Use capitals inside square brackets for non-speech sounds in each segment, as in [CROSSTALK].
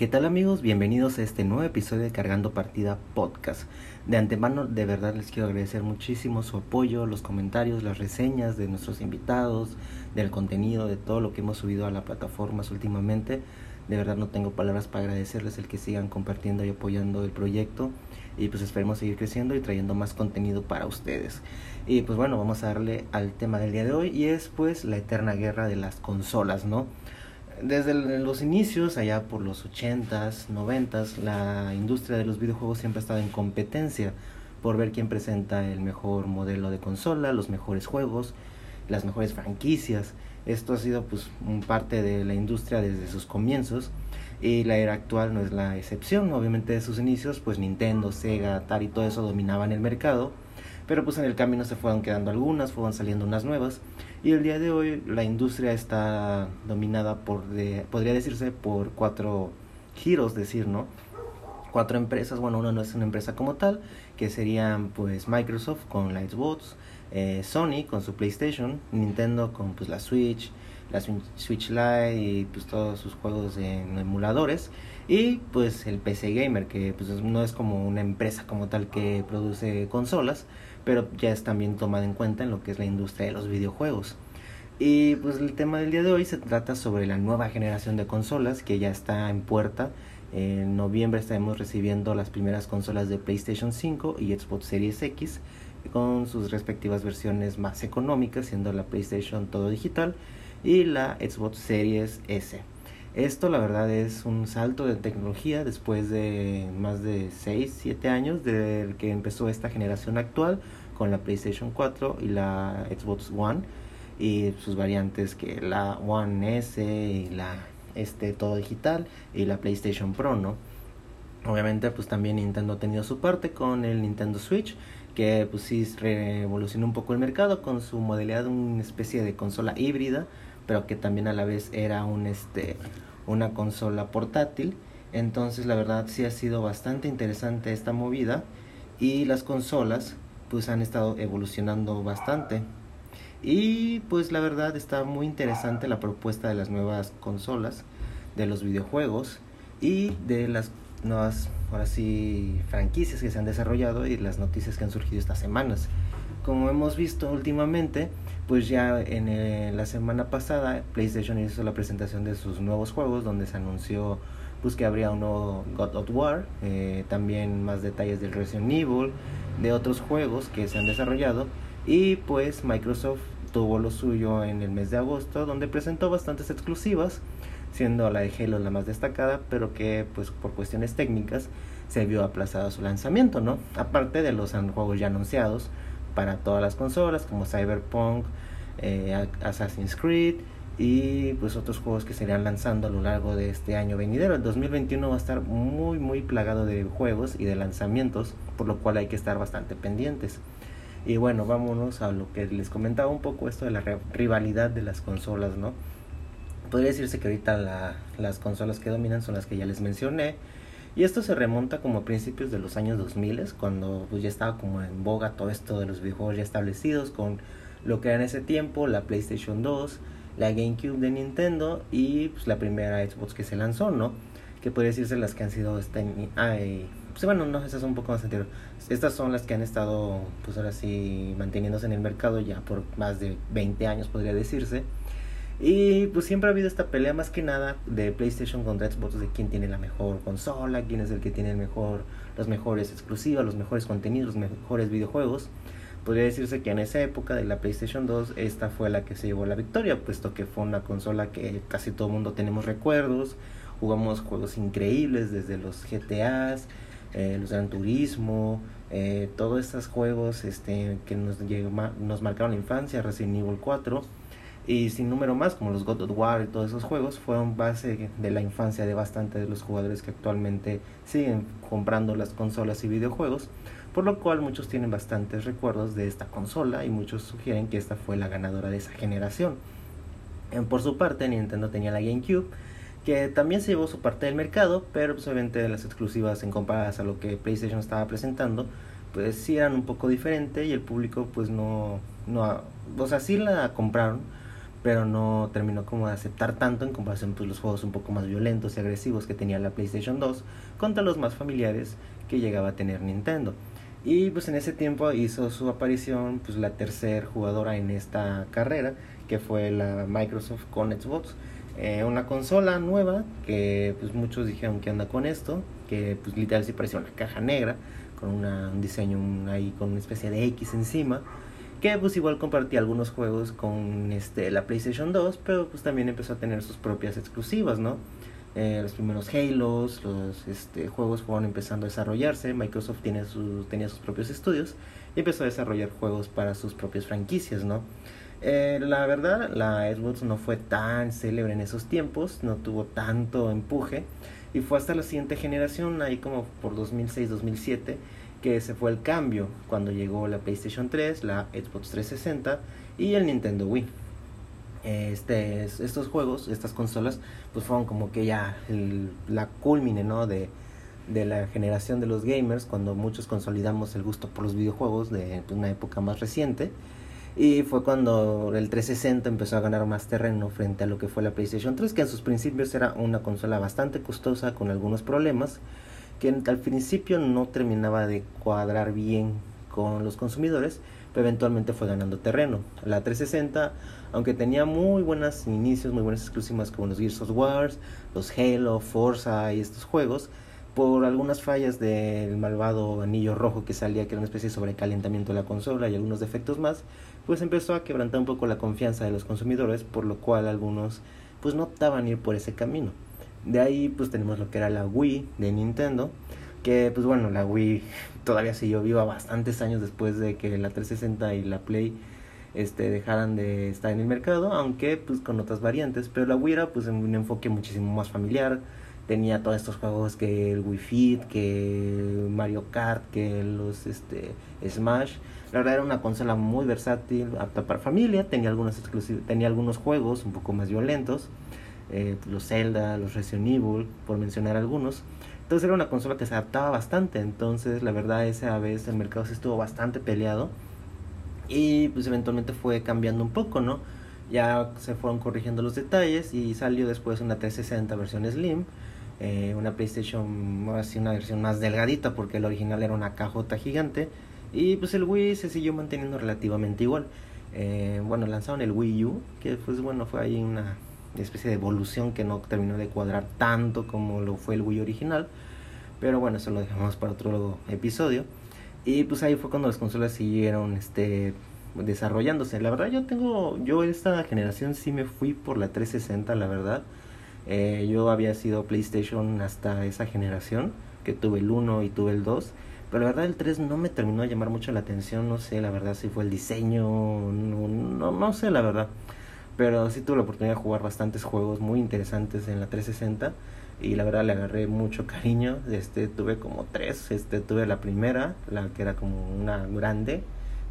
¿Qué tal amigos? Bienvenidos a este nuevo episodio de Cargando Partida Podcast. De antemano, de verdad les quiero agradecer muchísimo su apoyo, los comentarios, las reseñas de nuestros invitados, del contenido, de todo lo que hemos subido a la plataforma últimamente. De verdad no tengo palabras para agradecerles el que sigan compartiendo y apoyando el proyecto y pues esperemos seguir creciendo y trayendo más contenido para ustedes. Y pues bueno, vamos a darle al tema del día de hoy y es pues la eterna guerra de las consolas, ¿no? Desde los inicios, allá por los 80s, 90s, la industria de los videojuegos siempre ha estado en competencia por ver quién presenta el mejor modelo de consola, los mejores juegos, las mejores franquicias. Esto ha sido pues parte de la industria desde sus comienzos y la era actual no es la excepción. Obviamente de sus inicios pues Nintendo, Sega, Atari, todo eso dominaban el mercado, pero pues en el camino se fueron quedando algunas, fueron saliendo unas nuevas y el día de hoy la industria está dominada por, de, podría decirse, por cuatro giros, decir, ¿no? Cuatro empresas, bueno, una no es una empresa como tal, que serían pues Microsoft con la eh, Sony con su PlayStation, Nintendo con pues la Switch, la Switch Lite y pues todos sus juegos en emuladores y pues el PC Gamer que pues no es como una empresa como tal que produce consolas, pero ya es también tomada en cuenta en lo que es la industria de los videojuegos. Y pues el tema del día de hoy se trata sobre la nueva generación de consolas que ya está en puerta. En noviembre estaremos recibiendo las primeras consolas de PlayStation 5 y Xbox Series X con sus respectivas versiones más económicas, siendo la PlayStation todo digital y la Xbox Series S. Esto la verdad es un salto de tecnología después de más de 6, 7 años de que empezó esta generación actual con la PlayStation 4 y la Xbox One y sus variantes que la One S y la este todo digital y la PlayStation Pro, ¿no? Obviamente pues también Nintendo ha tenido su parte con el Nintendo Switch que pues sí revolucionó un poco el mercado con su modalidad de una especie de consola híbrida pero que también a la vez era un este una consola portátil. Entonces la verdad sí ha sido bastante interesante esta movida y las consolas pues han estado evolucionando bastante. Y pues la verdad está muy interesante la propuesta de las nuevas consolas, de los videojuegos y de las nuevas, ahora sí, franquicias que se han desarrollado y las noticias que han surgido estas semanas. Como hemos visto últimamente, pues ya en eh, la semana pasada PlayStation hizo la presentación de sus nuevos juegos donde se anunció pues que habría un nuevo God of War, eh, también más detalles del Resident Evil, de otros juegos que se han desarrollado. Y pues Microsoft tuvo lo suyo en el mes de agosto donde presentó bastantes exclusivas siendo la de Halo la más destacada pero que pues por cuestiones técnicas se vio aplazado su lanzamiento no aparte de los juegos ya anunciados para todas las consolas como Cyberpunk, eh, Assassin's Creed y pues otros juegos que se lanzando a lo largo de este año venidero. El 2021 va a estar muy muy plagado de juegos y de lanzamientos, por lo cual hay que estar bastante pendientes. Y bueno, vámonos a lo que les comentaba un poco esto de la rivalidad de las consolas, ¿no? Podría decirse que ahorita las consolas que dominan son las que ya les mencioné, y esto se remonta como a principios de los años 2000, cuando pues, ya estaba como en boga todo esto de los videojuegos ya establecidos, con lo que era en ese tiempo la PlayStation 2, la GameCube de Nintendo y pues, la primera Xbox que se lanzó, ¿no? Que podría decirse las que han sido... Este, pues bueno, no, esas son un poco más anteriores. Estas son las que han estado, pues ahora sí, manteniéndose en el mercado ya por más de 20 años, podría decirse. Y pues siempre ha habido esta pelea más que nada de PlayStation contra Xbox de quién tiene la mejor consola, quién es el que tiene el mejor, los mejores exclusivos, los mejores contenidos, los mejores videojuegos. Podría decirse que en esa época de la PlayStation 2 esta fue la que se llevó la victoria, puesto que fue una consola que casi todo el mundo tenemos recuerdos, jugamos juegos increíbles desde los GTAs, eh, los Gran Turismo, eh, todos estos juegos este, que nos, nos marcaron la infancia, Resident Evil 4 y sin número más, como los God of War y todos esos juegos, fueron base de la infancia de bastante de los jugadores que actualmente siguen comprando las consolas y videojuegos, por lo cual muchos tienen bastantes recuerdos de esta consola y muchos sugieren que esta fue la ganadora de esa generación. Por su parte, Nintendo tenía la GameCube, que también se llevó su parte del mercado, pero pues obviamente las exclusivas en comparadas a lo que PlayStation estaba presentando, pues sí eran un poco diferente y el público pues no, no, o sea, sí la compraron, pero no terminó como de aceptar tanto en comparación pues los juegos un poco más violentos y agresivos que tenía la PlayStation 2 contra los más familiares que llegaba a tener Nintendo. Y pues en ese tiempo hizo su aparición pues la tercer jugadora en esta carrera, que fue la Microsoft con Xbox. Eh, una consola nueva que pues muchos dijeron que anda con esto, que pues literal sí parecía una caja negra con un diseño ahí con una especie de X encima que pues igual compartía algunos juegos con este la PlayStation 2 pero pues también empezó a tener sus propias exclusivas no eh, los primeros Halos los este, juegos fueron empezando a desarrollarse Microsoft tiene sus, tenía sus propios estudios y empezó a desarrollar juegos para sus propias franquicias no eh, la verdad la Xbox no fue tan célebre en esos tiempos no tuvo tanto empuje y fue hasta la siguiente generación ahí como por 2006 2007 que se fue el cambio cuando llegó la PlayStation 3, la Xbox 360 y el Nintendo Wii. Este, estos juegos, estas consolas, pues fueron como que ya la culmine, ¿no? De, de la generación de los gamers, cuando muchos consolidamos el gusto por los videojuegos de una época más reciente. Y fue cuando el 360 empezó a ganar más terreno frente a lo que fue la PlayStation 3, que en sus principios era una consola bastante costosa con algunos problemas que al principio no terminaba de cuadrar bien con los consumidores, pero eventualmente fue ganando terreno. La 360, aunque tenía muy buenos inicios, muy buenas exclusivas como los Gears of War, los Halo, Forza y estos juegos, por algunas fallas del malvado anillo rojo que salía, que era una especie de sobrecalentamiento de la consola y algunos defectos más, pues empezó a quebrantar un poco la confianza de los consumidores, por lo cual algunos pues no optaban ir por ese camino. De ahí pues tenemos lo que era la Wii de Nintendo, que pues bueno, la Wii [LAUGHS] todavía siguió viva bastantes años después de que la 360 y la Play este dejaran de estar en el mercado, aunque pues con otras variantes, pero la Wii era pues en un enfoque muchísimo más familiar, tenía todos estos juegos que el Wii Fit, que Mario Kart, que los este Smash. La verdad era una consola muy versátil, apta para familia, tenía algunos tenía algunos juegos un poco más violentos eh, los Zelda, los Resident Evil, por mencionar algunos. Entonces era una consola que se adaptaba bastante, entonces la verdad esa vez el mercado se estuvo bastante peleado y pues eventualmente fue cambiando un poco, ¿no? Ya se fueron corrigiendo los detalles y salió después una 360 versión Slim, eh, una PlayStation así una versión más delgadita porque el original era una cajota gigante y pues el Wii se siguió manteniendo relativamente igual. Eh, bueno, lanzaron el Wii U, que pues bueno, fue ahí una especie de evolución que no terminó de cuadrar tanto como lo fue el Wii original. Pero bueno, eso lo dejamos para otro episodio. Y pues ahí fue cuando las consolas siguieron este desarrollándose. La verdad yo tengo, yo esta generación sí me fui por la 360, la verdad. Eh, yo había sido PlayStation hasta esa generación, que tuve el 1 y tuve el 2. Pero la verdad el 3 no me terminó de llamar mucho la atención, no sé la verdad si fue el diseño, no, no, no sé la verdad pero sí tuve la oportunidad de jugar bastantes juegos muy interesantes en la 360 y la verdad le agarré mucho cariño. Este tuve como tres este tuve la primera la que era como una grande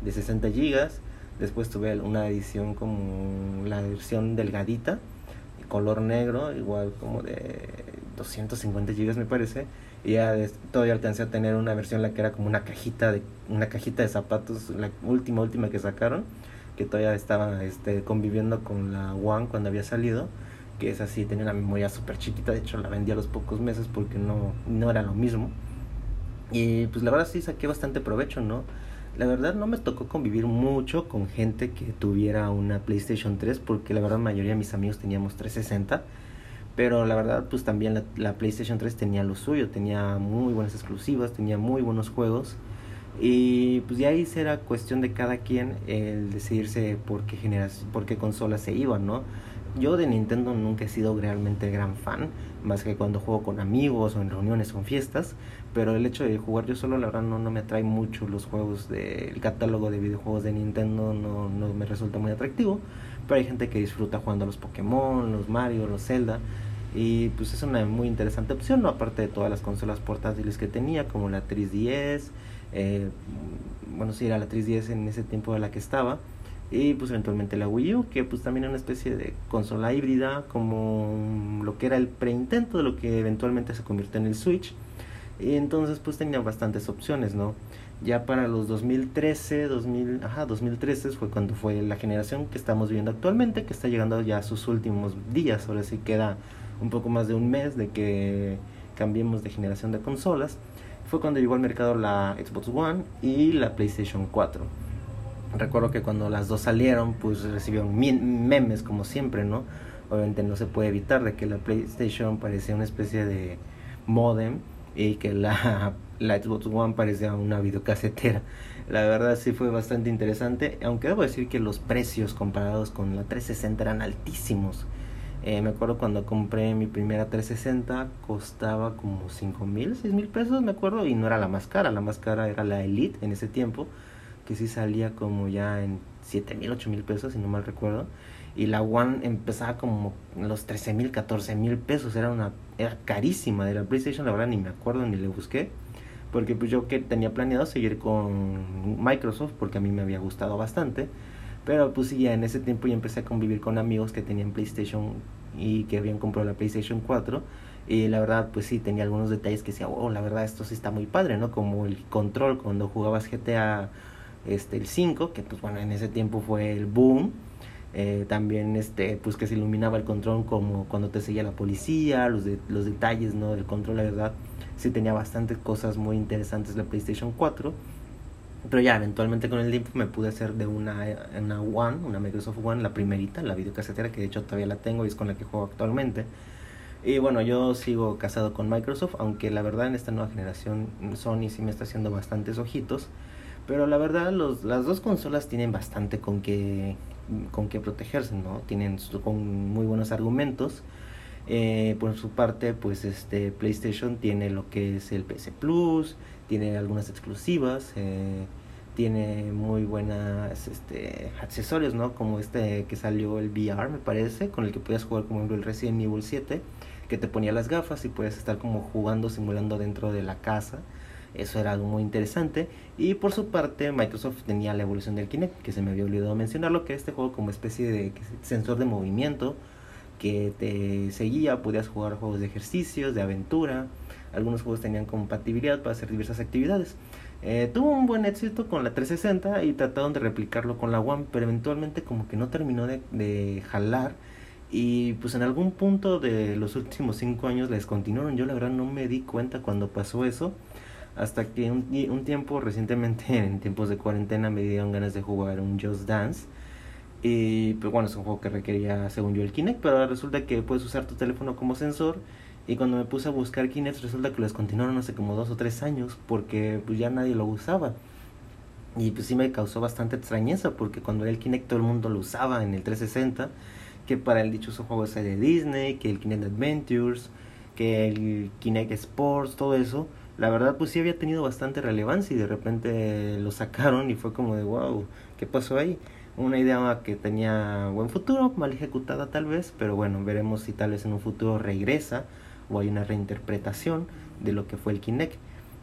de 60 gigas. Después tuve una edición como la versión delgadita color negro igual como de 250 gigas me parece. Y ya todavía alcancé a tener una versión la que era como una cajita de una cajita de zapatos la última última que sacaron que todavía estaba este, conviviendo con la One cuando había salido, que es así, tenía una memoria súper chiquita, de hecho la vendí a los pocos meses porque no, no era lo mismo. Y pues la verdad sí saqué bastante provecho, ¿no? La verdad no me tocó convivir mucho con gente que tuviera una PlayStation 3 porque la verdad la mayoría de mis amigos teníamos 360. Pero la verdad pues también la, la PlayStation 3 tenía lo suyo, tenía muy buenas exclusivas, tenía muy buenos juegos. Y pues ya ahí será cuestión de cada quien el decidirse por qué, generas, por qué consola se iba, ¿no? Yo de Nintendo nunca he sido realmente gran fan, más que cuando juego con amigos o en reuniones o en fiestas, pero el hecho de jugar yo solo, la verdad, no, no me atrae mucho los juegos del catálogo de videojuegos de Nintendo, no, no me resulta muy atractivo, pero hay gente que disfruta jugando los Pokémon, los Mario, los Zelda, y pues es una muy interesante opción, ¿no? aparte de todas las consolas portátiles que tenía, como la 3DS, eh, bueno, sí, era la 3DS en ese tiempo de la que estaba. Y pues eventualmente la Wii U, que pues también era una especie de consola híbrida, como lo que era el preintento de lo que eventualmente se convirtió en el Switch. Y entonces pues tenía bastantes opciones, ¿no? Ya para los 2013, 2000, ajá, 2013 fue cuando fue la generación que estamos viendo actualmente, que está llegando ya a sus últimos días. Ahora sí queda un poco más de un mes de que cambiemos de generación de consolas. Fue cuando llegó al mercado la Xbox One y la PlayStation 4. Recuerdo que cuando las dos salieron, pues recibieron memes como siempre, ¿no? Obviamente no se puede evitar de que la PlayStation parecía una especie de modem y que la, [LAUGHS] la Xbox One parecía una videocasetera. La verdad sí fue bastante interesante, aunque debo decir que los precios comparados con la 360 eran altísimos. Eh, me acuerdo cuando compré mi primera 360 costaba como 5 mil, 6 mil pesos, me acuerdo, y no era la más cara, la más cara era la Elite en ese tiempo, que sí salía como ya en 7 mil, 8 mil pesos, si no mal recuerdo. Y la One empezaba como los 13 mil, 14 mil pesos, era una era carísima de la PlayStation, la verdad ni me acuerdo ni le busqué. Porque pues yo que tenía planeado seguir con Microsoft porque a mí me había gustado bastante pero pues sí, ya en ese tiempo ya empecé a convivir con amigos que tenían PlayStation y que habían comprado la PlayStation 4. Y la verdad, pues sí, tenía algunos detalles que decía, oh, la verdad, esto sí está muy padre, ¿no? Como el control cuando jugabas GTA este, el 5, que pues bueno, en ese tiempo fue el boom. Eh, también este pues que se iluminaba el control como cuando te seguía la policía los de, los detalles no del control la verdad sí tenía bastantes cosas muy interesantes la PlayStation 4 pero ya, eventualmente con el tiempo me pude hacer de una, una One, una Microsoft One, la primerita, la videocasetera, que de hecho todavía la tengo y es con la que juego actualmente. Y bueno, yo sigo casado con Microsoft, aunque la verdad en esta nueva generación Sony sí me está haciendo bastantes ojitos. Pero la verdad, los, las dos consolas tienen bastante con que, con que protegerse, ¿no? Tienen con muy buenos argumentos. Eh, por su parte, pues este PlayStation tiene lo que es el PC Plus, tiene algunas exclusivas, eh, tiene muy buenas este, accesorios, ¿no? Como este que salió el VR, me parece, con el que podías jugar como el Resident Evil 7, que te ponía las gafas y puedes estar como jugando, simulando dentro de la casa. Eso era algo muy interesante. Y por su parte, Microsoft tenía la evolución del Kinect, que se me había olvidado mencionarlo, que este juego como especie de sensor de movimiento que te seguía, podías jugar juegos de ejercicios, de aventura, algunos juegos tenían compatibilidad para hacer diversas actividades. Eh, tuvo un buen éxito con la 360 y trataron de replicarlo con la One, pero eventualmente como que no terminó de, de jalar y pues en algún punto de los últimos 5 años la descontinuaron. Yo la verdad no me di cuenta cuando pasó eso. Hasta que un, un tiempo recientemente, [LAUGHS] en tiempos de cuarentena, me dieron ganas de jugar un Just Dance. Y pues bueno, es un juego que requería, según yo, el Kinect, pero resulta que puedes usar tu teléfono como sensor y cuando me puse a buscar Kinect resulta que lo descontinuaron hace como dos o tres años porque pues ya nadie lo usaba. Y pues sí me causó bastante extrañeza porque cuando era el Kinect todo el mundo lo usaba en el 360, que para el dichoso juego ese de Disney, que el Kinect Adventures, que el Kinect Sports, todo eso, la verdad pues sí había tenido bastante relevancia y de repente lo sacaron y fue como de wow, ¿qué pasó ahí? Una idea que tenía buen futuro, mal ejecutada tal vez, pero bueno, veremos si tal vez en un futuro regresa o hay una reinterpretación de lo que fue el Kinect.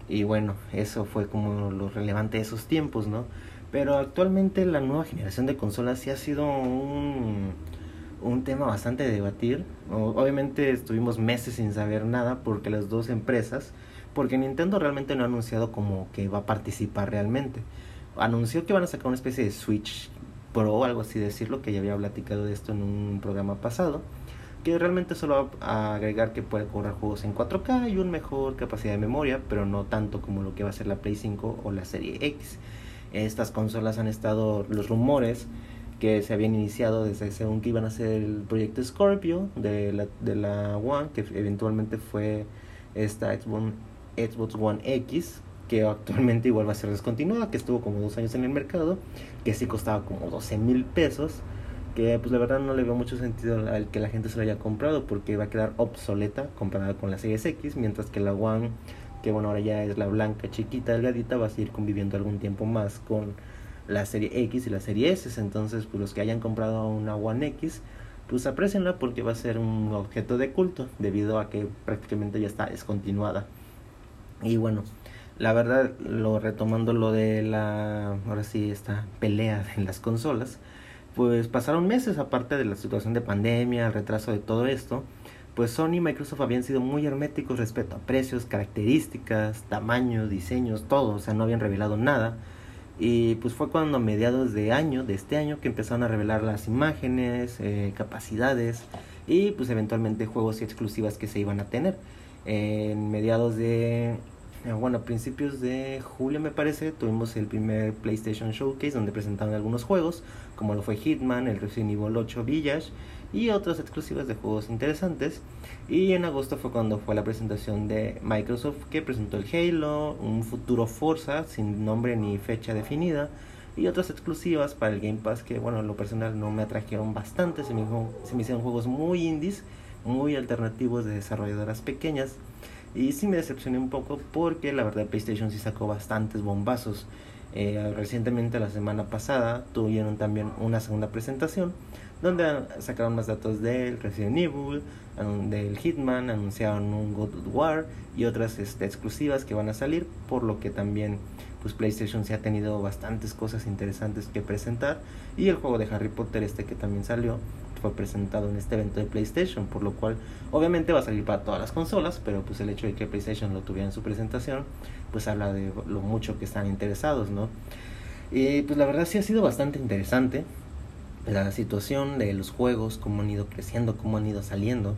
Y bueno, eso fue como lo relevante de esos tiempos, ¿no? Pero actualmente la nueva generación de consolas sí ha sido un, un tema bastante de debatir. Obviamente estuvimos meses sin saber nada porque las dos empresas, porque Nintendo realmente no ha anunciado como que va a participar realmente. Anunció que van a sacar una especie de Switch Pro, algo así decirlo, que ya había platicado de esto en un programa pasado que realmente solo va a agregar que puede correr juegos en 4K y una mejor capacidad de memoria, pero no tanto como lo que va a ser la Play 5 o la Serie X. Estas consolas han estado los rumores que se habían iniciado desde según que iban a ser el proyecto Scorpio de la, de la One, que eventualmente fue esta Xbox, Xbox One X, que actualmente igual va a ser descontinuada, que estuvo como dos años en el mercado, que sí costaba como 12 mil pesos que pues la verdad no le veo mucho sentido al que la gente se lo haya comprado porque va a quedar obsoleta comparada con la Series X, mientras que la One, que bueno ahora ya es la blanca, chiquita, delgadita, va a seguir conviviendo algún tiempo más con la serie X y la serie S, entonces pues los que hayan comprado una One X, pues aprecienla porque va a ser un objeto de culto debido a que prácticamente ya está descontinuada. Y bueno, la verdad, lo retomando lo de la, ahora sí, esta pelea en las consolas, pues pasaron meses aparte de la situación de pandemia, el retraso de todo esto, pues Sony y Microsoft habían sido muy herméticos respecto a precios, características, tamaños, diseños, todo, o sea, no habían revelado nada. Y pues fue cuando a mediados de año, de este año, que empezaron a revelar las imágenes, eh, capacidades y pues eventualmente juegos y exclusivas que se iban a tener. En mediados de, bueno, a principios de julio me parece, tuvimos el primer PlayStation Showcase donde presentaron algunos juegos, como lo fue Hitman, el Resident Evil 8 Village y otras exclusivas de juegos interesantes. Y en agosto fue cuando fue la presentación de Microsoft que presentó el Halo, un futuro Forza sin nombre ni fecha definida y otras exclusivas para el Game Pass que bueno, en lo personal no me atrajeron bastante, se me, se me hicieron juegos muy indies, muy alternativos de desarrolladoras pequeñas y sí me decepcioné un poco porque la verdad PlayStation sí sacó bastantes bombazos. Eh, recientemente la semana pasada tuvieron también una segunda presentación donde sacaron más datos del Resident Evil, del Hitman, anunciaron un God of War y otras este, exclusivas que van a salir, por lo que también pues PlayStation se ha tenido bastantes cosas interesantes que presentar y el juego de Harry Potter este que también salió presentado en este evento de PlayStation, por lo cual obviamente va a salir para todas las consolas, pero pues el hecho de que PlayStation lo tuviera en su presentación, pues habla de lo mucho que están interesados, ¿no? Y pues la verdad sí ha sido bastante interesante la situación de los juegos, cómo han ido creciendo, cómo han ido saliendo.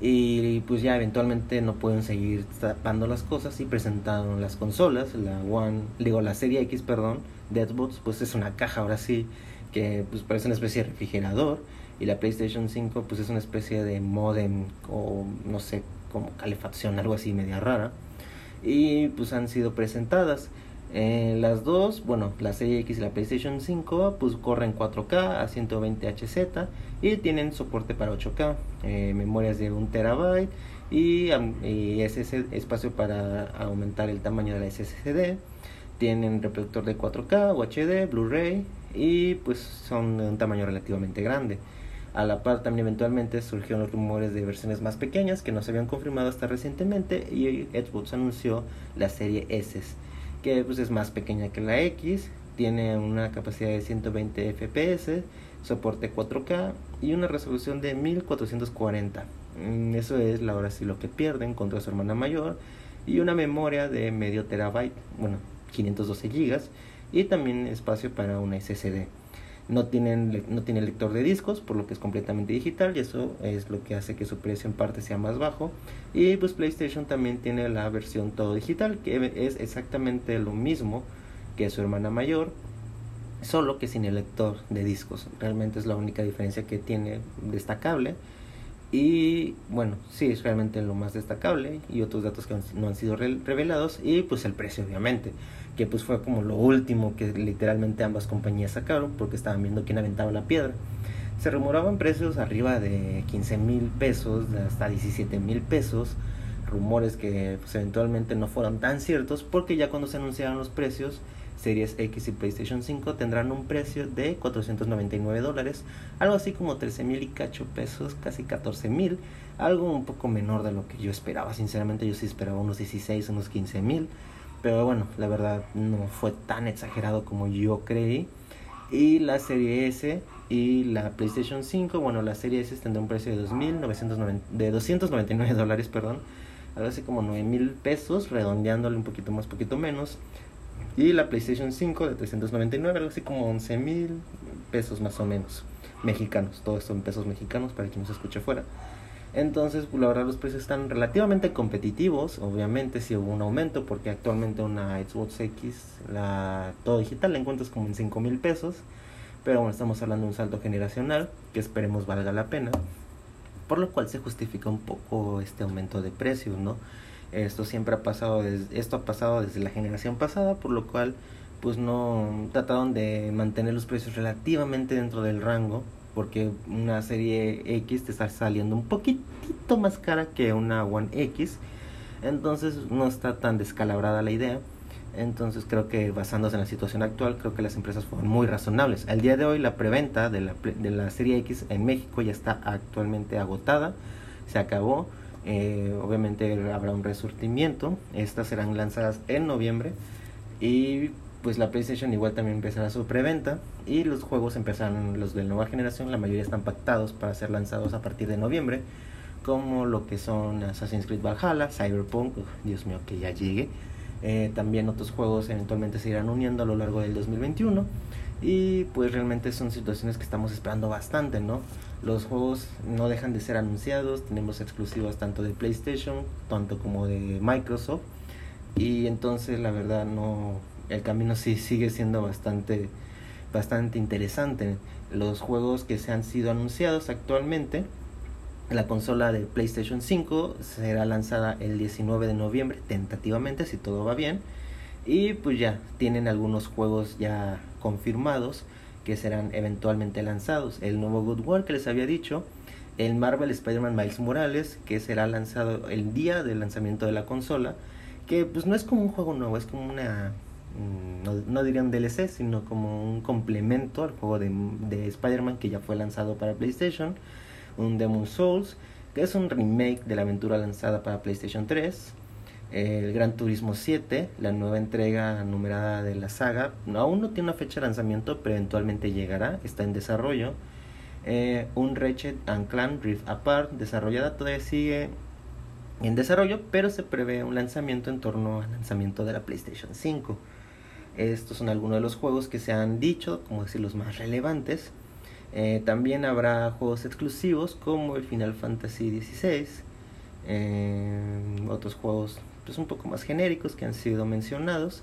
Y pues ya eventualmente no pueden seguir tapando las cosas y presentaron las consolas, la One, digo la serie X, perdón, de Xbox, pues es una caja ahora sí, que pues parece una especie de refrigerador. Y la PlayStation 5 pues es una especie de modem o no sé, como calefacción, algo así media rara. Y pues han sido presentadas. Eh, las dos, bueno, la Serie X y la PlayStation 5, pues corren 4K a 120 Hz y tienen soporte para 8K, eh, memorias de 1 terabyte y, y espacio para aumentar el tamaño de la SSD. Tienen reproductor de 4K o HD, Blu-ray y pues son de un tamaño relativamente grande. A la par también eventualmente surgieron los rumores de versiones más pequeñas que no se habían confirmado hasta recientemente y Xbox anunció la serie S que pues, es más pequeña que la X, tiene una capacidad de 120 FPS, soporte 4K y una resolución de 1440. Mm, eso es la hora sí lo que pierden contra su hermana mayor y una memoria de medio terabyte, bueno, 512 GB y también espacio para una SSD. No, tienen, no tiene lector de discos, por lo que es completamente digital y eso es lo que hace que su precio en parte sea más bajo. Y pues PlayStation también tiene la versión todo digital, que es exactamente lo mismo que su hermana mayor, solo que sin el lector de discos. Realmente es la única diferencia que tiene destacable. Y bueno, sí, es realmente lo más destacable y otros datos que no han sido revelados y pues el precio obviamente que pues fue como lo último que literalmente ambas compañías sacaron porque estaban viendo quién aventaba la piedra. Se rumoraban precios arriba de 15 mil pesos, hasta 17 mil pesos, rumores que pues, eventualmente no fueron tan ciertos porque ya cuando se anunciaron los precios, Series X y PlayStation 5 tendrán un precio de 499 dólares, algo así como 13 mil y cacho pesos, casi 14 mil, algo un poco menor de lo que yo esperaba, sinceramente yo sí esperaba unos 16, unos 15 mil pero bueno, la verdad no fue tan exagerado como yo creí. Y la serie S y la PlayStation 5, bueno, la serie S tendrá un precio de, 2.990, de 299 [LAUGHS] dólares, perdón. Algo así como 9 mil pesos, redondeándole un poquito más, poquito menos. Y la PlayStation 5 de 399, algo así como 11 mil pesos más o menos. Mexicanos, todo esto en pesos mexicanos para quien nos escuche fuera. Entonces, pues, la verdad, los precios están relativamente competitivos. Obviamente, si hubo un aumento, porque actualmente una Xbox X, la todo digital, la encuentras como en 5 mil pesos. Pero bueno, estamos hablando de un salto generacional que esperemos valga la pena. Por lo cual se justifica un poco este aumento de precios, ¿no? Esto siempre ha pasado, desde, esto ha pasado desde la generación pasada, por lo cual, pues no trataron de mantener los precios relativamente dentro del rango porque una serie X te está saliendo un poquitito más cara que una One X. Entonces no está tan descalabrada la idea. Entonces creo que basándose en la situación actual, creo que las empresas fueron muy razonables. Al día de hoy la preventa de la, de la serie X en México ya está actualmente agotada. Se acabó. Eh, obviamente habrá un resurtimiento. Estas serán lanzadas en noviembre. Y pues la PlayStation igual también empezará su preventa y los juegos empezarán, los de nueva generación, la mayoría están pactados para ser lanzados a partir de noviembre, como lo que son Assassin's Creed Valhalla, Cyberpunk, Dios mío que ya llegue. Eh, también otros juegos eventualmente se irán uniendo a lo largo del 2021 y pues realmente son situaciones que estamos esperando bastante, ¿no? Los juegos no dejan de ser anunciados, tenemos exclusivas tanto de PlayStation, tanto como de Microsoft y entonces la verdad no el camino sí sigue siendo bastante bastante interesante. Los juegos que se han sido anunciados actualmente la consola de PlayStation 5 será lanzada el 19 de noviembre, tentativamente, si todo va bien. Y pues ya, tienen algunos juegos ya confirmados que serán eventualmente lanzados. El nuevo Good War que les había dicho, el Marvel Spider-Man Miles Morales, que será lanzado el día del lanzamiento de la consola, que pues no es como un juego nuevo, es como una, no, no diría un DLC, sino como un complemento al juego de, de Spider-Man que ya fue lanzado para PlayStation un Demon Souls, que es un remake de la aventura lanzada para PlayStation 3. El Gran Turismo 7, la nueva entrega numerada de la saga, aún no tiene una fecha de lanzamiento, pero eventualmente llegará, está en desarrollo. Eh, un Ratchet and Clank Rift Apart, desarrollada, todavía sigue en desarrollo, pero se prevé un lanzamiento en torno al lanzamiento de la PlayStation 5. Estos son algunos de los juegos que se han dicho, como decir, los más relevantes. Eh, también habrá juegos exclusivos como el Final Fantasy XVI, eh, otros juegos pues, un poco más genéricos que han sido mencionados.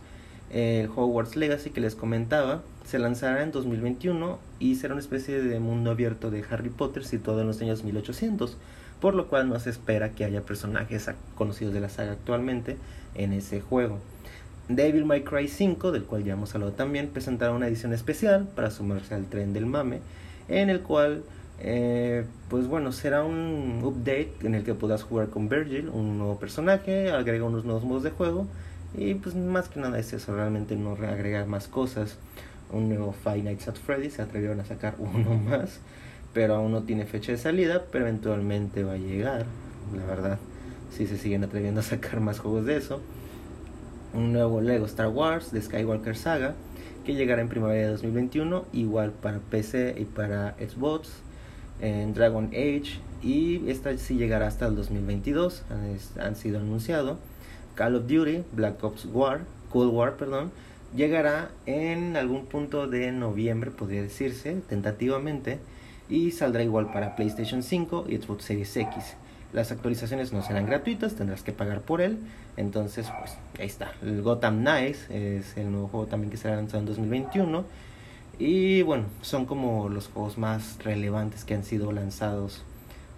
el Hogwarts Legacy que les comentaba se lanzará en 2021 y será una especie de mundo abierto de Harry Potter situado en los años 1800, por lo cual no se espera que haya personajes conocidos de la saga actualmente en ese juego. Devil May Cry 5, del cual ya hemos hablado también, presentará una edición especial para sumarse al tren del mame en el cual eh, pues bueno, será un update en el que puedas jugar con Virgil, un nuevo personaje, agrega unos nuevos modos de juego y pues más que nada es eso, realmente no agrega más cosas. Un nuevo Five Nights at Freddy's, se atrevieron a sacar [LAUGHS] uno más, pero aún no tiene fecha de salida, pero eventualmente va a llegar, la verdad. Si se siguen atreviendo a sacar más juegos de eso. Un nuevo Lego Star Wars de Skywalker Saga que llegará en primavera de 2021, igual para PC y para Xbox, en Dragon Age, y esta sí llegará hasta el 2022, han, sido anunciado. Call of Duty, Black Ops War, Cold War, perdón, llegará en algún punto de noviembre, podría decirse, tentativamente, y saldrá igual para PlayStation 5 y Xbox Series X. Las actualizaciones no serán gratuitas, tendrás que pagar por él. Entonces, pues ahí está. El Gotham Knights es el nuevo juego también que será lanzado en 2021. Y bueno, son como los juegos más relevantes que han sido lanzados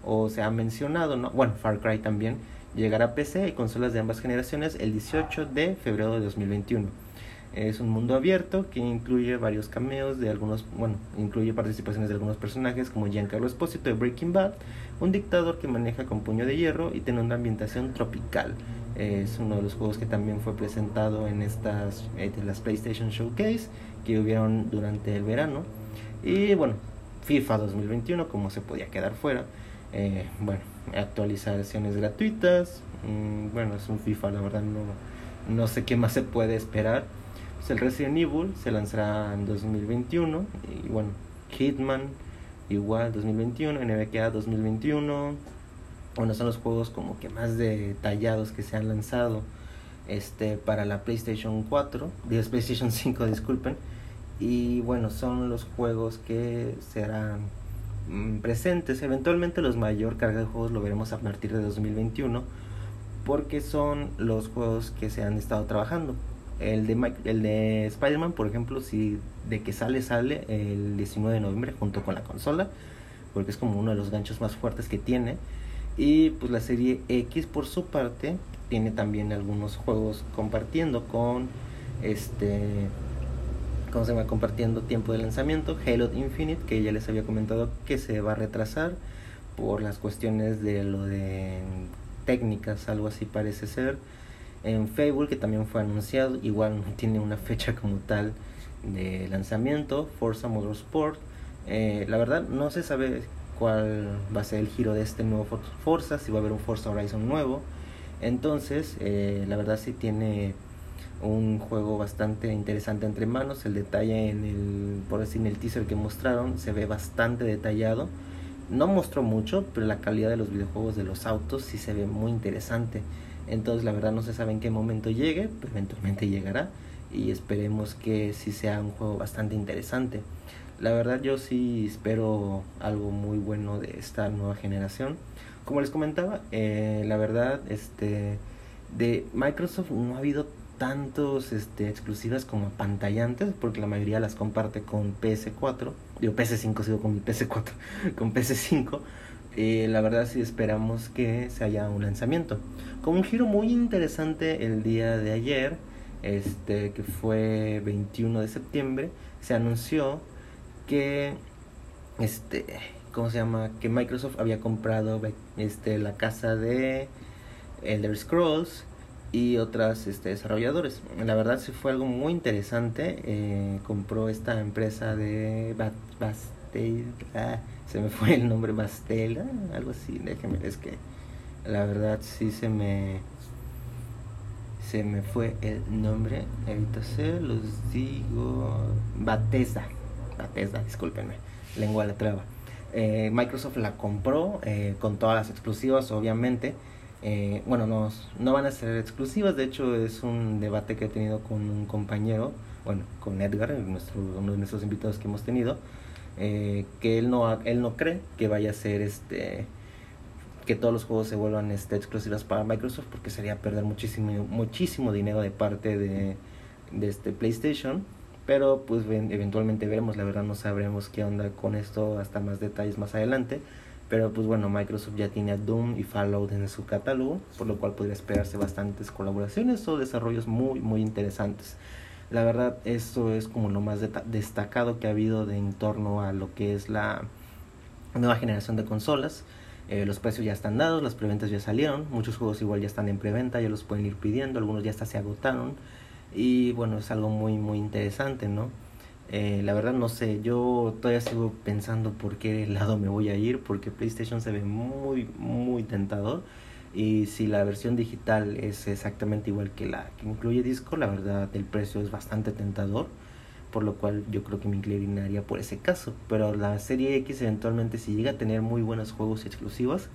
o se han mencionado, ¿no? Bueno, Far Cry también llegará a PC y consolas de ambas generaciones el 18 de febrero de 2021. Es un mundo abierto que incluye varios cameos de algunos, bueno, incluye participaciones de algunos personajes como Giancarlo Esposito de Breaking Bad, un dictador que maneja con puño de hierro y tiene una ambientación tropical. Es uno de los juegos que también fue presentado en estas eh, las PlayStation Showcase que hubieron durante el verano. Y bueno, FIFA 2021, como se podía quedar fuera. Eh, bueno, actualizaciones gratuitas. Mm, bueno, es un FIFA, la verdad no, no sé qué más se puede esperar el Resident Evil se lanzará en 2021 y bueno, Hitman igual 2021, NBA 2021. Bueno, son los juegos como que más detallados que se han lanzado este para la PlayStation 4, PlayStation 5, disculpen. Y bueno, son los juegos que serán mm, presentes. Eventualmente los mayor carga de juegos lo veremos a partir de 2021 porque son los juegos que se han estado trabajando. El de, el de Spider-Man, por ejemplo, si de que sale, sale el 19 de noviembre junto con la consola, porque es como uno de los ganchos más fuertes que tiene. Y pues la serie X, por su parte, tiene también algunos juegos compartiendo con este. ¿Cómo se llama? Compartiendo tiempo de lanzamiento. Halo Infinite, que ya les había comentado que se va a retrasar por las cuestiones de lo de técnicas, algo así parece ser en Facebook que también fue anunciado, igual no tiene una fecha como tal de lanzamiento, Forza Motorsport, eh, la verdad no se sabe cuál va a ser el giro de este nuevo Forza, si va a haber un Forza Horizon nuevo, entonces eh, la verdad sí tiene un juego bastante interesante entre manos, el detalle en el, por decir, en el teaser que mostraron se ve bastante detallado, no mostró mucho, pero la calidad de los videojuegos de los autos sí se ve muy interesante. Entonces la verdad no se sabe en qué momento llegue, pero eventualmente llegará y esperemos que sí sea un juego bastante interesante. La verdad yo sí espero algo muy bueno de esta nueva generación. Como les comentaba, eh, la verdad este de Microsoft no ha habido tantos este, exclusivas como pantallantes, porque la mayoría las comparte con PS4, digo PS5, sigo con mi PS4, [LAUGHS] con PS5. Eh, la verdad sí esperamos que se haya un lanzamiento. Con un giro muy interesante el día de ayer, este que fue 21 de septiembre, se anunció que este ¿cómo se llama? que Microsoft había comprado este la casa de Elder Scrolls y otras este, desarrolladores. La verdad sí fue algo muy interesante. Eh, compró esta empresa de Bastel, ah, se me fue el nombre Bastel, algo así, déjenme, es que la verdad sí se me se me fue el nombre, ahorita se los digo, Batesa, Batesa, discúlpenme, lengua la traba. Eh, Microsoft la compró eh, con todas las exclusivas, obviamente eh, bueno, no, no van a ser exclusivas, de hecho es un debate que he tenido con un compañero, bueno, con Edgar, nuestro, uno de nuestros invitados que hemos tenido, eh, que él no, él no cree que vaya a ser este que todos los juegos se vuelvan este, exclusivas para Microsoft porque sería perder muchísimo, muchísimo dinero de parte de, de este PlayStation. Pero pues eventualmente veremos. La verdad no sabremos qué onda con esto hasta más detalles más adelante. Pero pues bueno, Microsoft ya tiene a Doom y Fallout en su catálogo, por lo cual podría esperarse bastantes colaboraciones o desarrollos muy, muy interesantes. La verdad, esto es como lo más destacado que ha habido de en torno a lo que es la nueva generación de consolas. Eh, los precios ya están dados, las preventas ya salieron, muchos juegos igual ya están en preventa, ya los pueden ir pidiendo, algunos ya hasta se agotaron. Y bueno, es algo muy, muy interesante, ¿no? Eh, la verdad no sé, yo todavía sigo pensando por qué lado me voy a ir, porque PlayStation se ve muy, muy tentador. Y si la versión digital es exactamente igual que la que incluye disco, la verdad el precio es bastante tentador, por lo cual yo creo que me inclinaría por ese caso. Pero la serie X eventualmente si llega a tener muy buenos juegos exclusivos,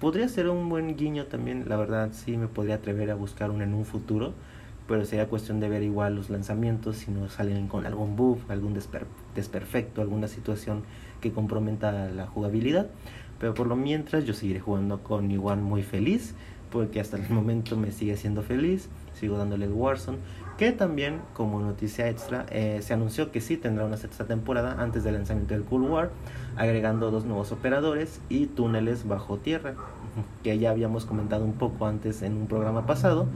podría ser un buen guiño también, la verdad sí me podría atrever a buscar uno en un futuro pero sería cuestión de ver igual los lanzamientos si no salen con algún bug, algún desperfecto, alguna situación que comprometa la jugabilidad. Pero por lo mientras yo seguiré jugando con igual muy feliz, porque hasta el [LAUGHS] momento me sigue siendo feliz, sigo dándole el Warzone, que también como noticia extra eh, se anunció que sí tendrá una sexta temporada antes del lanzamiento del Cool War, agregando dos nuevos operadores y túneles bajo tierra, [LAUGHS] que ya habíamos comentado un poco antes en un programa pasado.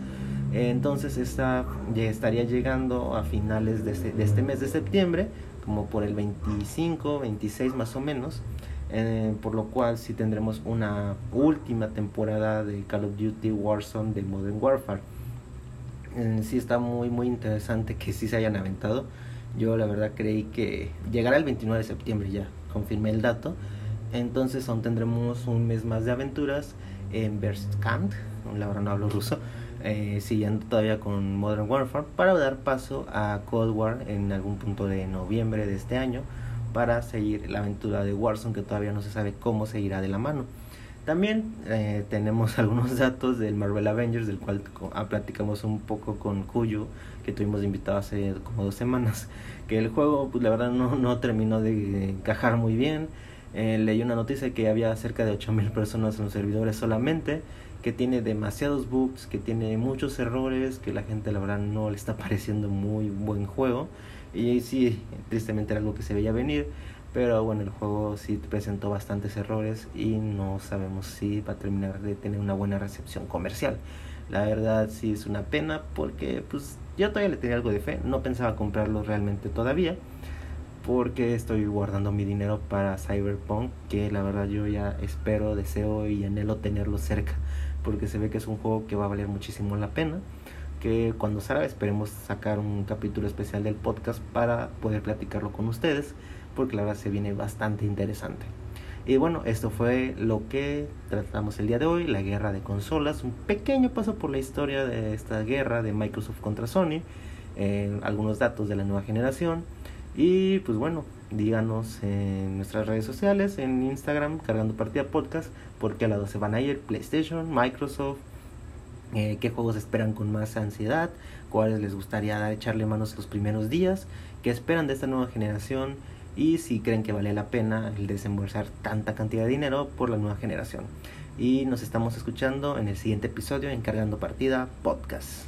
Entonces esta ya estaría llegando a finales de este, de este, mes de septiembre, como por el 25, 26 más o menos, eh, por lo cual sí tendremos una última temporada de Call of Duty Warzone de Modern Warfare. Eh, sí está muy muy interesante que sí se hayan aventado. Yo la verdad creí que llegará el 29 de septiembre ya, confirmé el dato. Entonces aún tendremos un mes más de aventuras en Verstkant, la verdad no hablo ruso, eh, siguiendo todavía con Modern Warfare para dar paso a Cold War en algún punto de noviembre de este año para seguir la aventura de Warzone que todavía no se sabe cómo seguirá de la mano. También eh, tenemos [LAUGHS] algunos datos del Marvel Avengers, del cual ah, platicamos un poco con Cuyo, que tuvimos invitado hace como dos semanas. [LAUGHS] Que el juego, pues la verdad, no, no terminó de encajar muy bien. Eh, leí una noticia que había cerca de 8000 personas en los servidores solamente que tiene demasiados bugs, que tiene muchos errores, que la gente la verdad no le está [LAUGHS] pareciendo muy buen juego. Y sí, tristemente era algo que se veía venir, pero bueno, el juego sí presentó bastantes errores y no sabemos si va a terminar de tener una buena recepción comercial. La verdad sí es una pena porque pues yo todavía le tenía algo de fe, no pensaba comprarlo realmente todavía porque estoy guardando mi dinero para Cyberpunk que la verdad yo ya espero, deseo y anhelo tenerlo cerca porque se ve que es un juego que va a valer muchísimo la pena que cuando salga esperemos sacar un capítulo especial del podcast para poder platicarlo con ustedes porque la verdad se viene bastante interesante. Y bueno esto fue lo que tratamos el día de hoy la guerra de consolas un pequeño paso por la historia de esta guerra de Microsoft contra Sony eh, algunos datos de la nueva generación. Y pues bueno díganos en nuestras redes sociales, en Instagram, cargando partida podcast, por qué lado se van a ir, PlayStation, Microsoft, eh, qué juegos esperan con más ansiedad, cuáles les gustaría dar, echarle manos los primeros días, qué esperan de esta nueva generación y si creen que vale la pena el desembolsar tanta cantidad de dinero por la nueva generación. Y nos estamos escuchando en el siguiente episodio en Cargando Partida Podcast.